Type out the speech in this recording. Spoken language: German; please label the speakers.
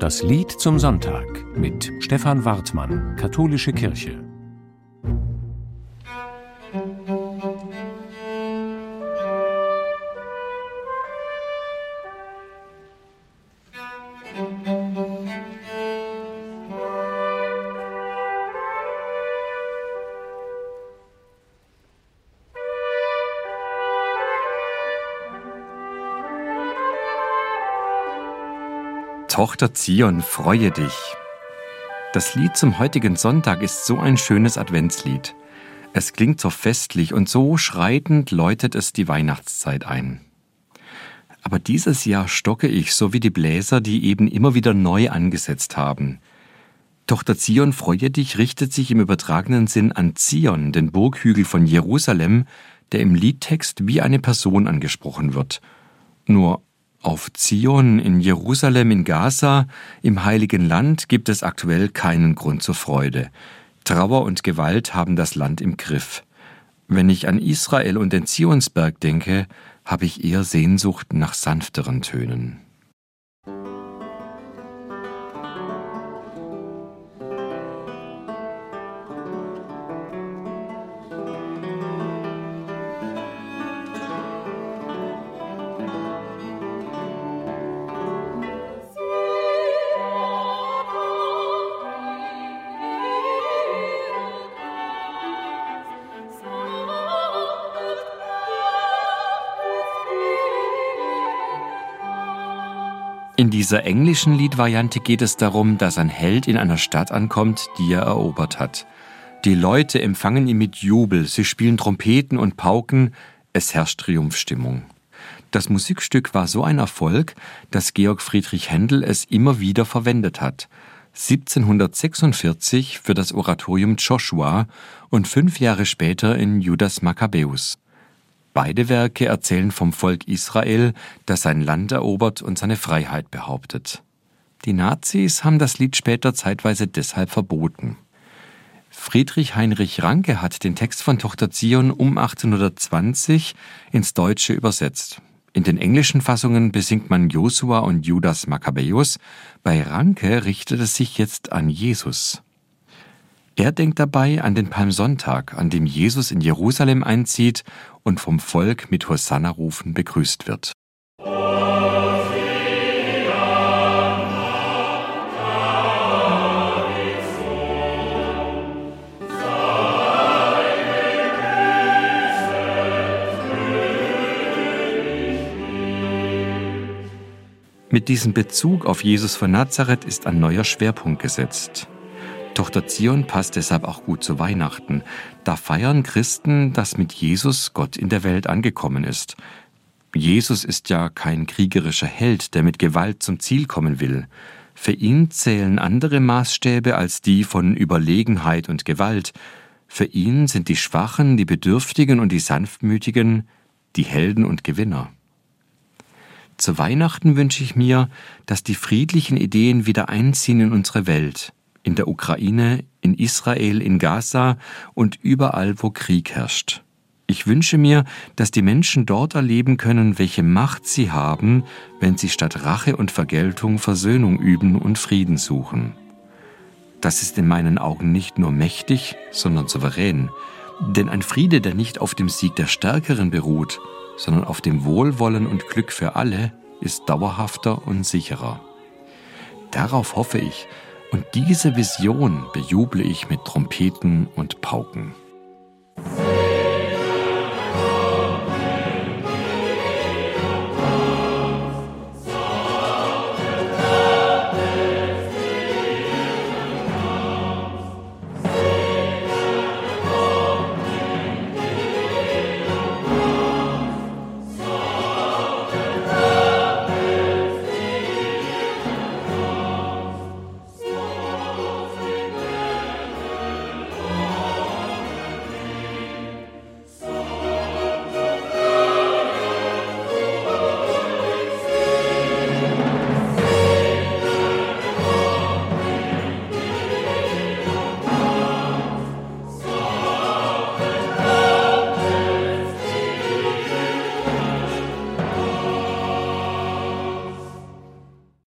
Speaker 1: Das Lied zum Sonntag mit Stefan Wartmann, Katholische Kirche.
Speaker 2: Tochter Zion, freue dich. Das Lied zum heutigen Sonntag ist so ein schönes Adventslied. Es klingt so festlich und so schreitend läutet es die Weihnachtszeit ein. Aber dieses Jahr stocke ich, so wie die Bläser, die eben immer wieder neu angesetzt haben. Tochter Zion, freue dich richtet sich im übertragenen Sinn an Zion, den Burghügel von Jerusalem, der im Liedtext wie eine Person angesprochen wird. Nur auf Zion, in Jerusalem, in Gaza, im heiligen Land gibt es aktuell keinen Grund zur Freude. Trauer und Gewalt haben das Land im Griff. Wenn ich an Israel und den Zionsberg denke, habe ich eher Sehnsucht nach sanfteren Tönen. In dieser englischen Liedvariante geht es darum, dass ein Held in einer Stadt ankommt, die er erobert hat. Die Leute empfangen ihn mit Jubel, sie spielen Trompeten und Pauken, es herrscht Triumphstimmung. Das Musikstück war so ein Erfolg, dass Georg Friedrich Händel es immer wieder verwendet hat. 1746 für das Oratorium Joshua und fünf Jahre später in Judas Maccabäus. Beide Werke erzählen vom Volk Israel, das sein Land erobert und seine Freiheit behauptet. Die Nazis haben das Lied später zeitweise deshalb verboten. Friedrich Heinrich Ranke hat den Text von Tochter Zion um 1820 ins Deutsche übersetzt. In den englischen Fassungen besingt man Josua und Judas Maccabäus, bei Ranke richtet es sich jetzt an Jesus. Er denkt dabei an den Palmsonntag, an dem Jesus in Jerusalem einzieht und vom Volk mit Hosanna-Rufen begrüßt wird. Mit diesem Bezug auf Jesus von Nazareth ist ein neuer Schwerpunkt gesetzt. Tochter Zion passt deshalb auch gut zu Weihnachten. Da feiern Christen, dass mit Jesus Gott in der Welt angekommen ist. Jesus ist ja kein kriegerischer Held, der mit Gewalt zum Ziel kommen will. Für ihn zählen andere Maßstäbe als die von Überlegenheit und Gewalt. Für ihn sind die Schwachen, die Bedürftigen und die Sanftmütigen die Helden und Gewinner. Zu Weihnachten wünsche ich mir, dass die friedlichen Ideen wieder einziehen in unsere Welt, in der Ukraine, in Israel, in Gaza und überall, wo Krieg herrscht. Ich wünsche mir, dass die Menschen dort erleben können, welche Macht sie haben, wenn sie statt Rache und Vergeltung Versöhnung üben und Frieden suchen. Das ist in meinen Augen nicht nur mächtig, sondern souverän. Denn ein Friede, der nicht auf dem Sieg der Stärkeren beruht, sondern auf dem Wohlwollen und Glück für alle, ist dauerhafter und sicherer. Darauf hoffe ich, und diese Vision bejuble ich mit Trompeten und Pauken.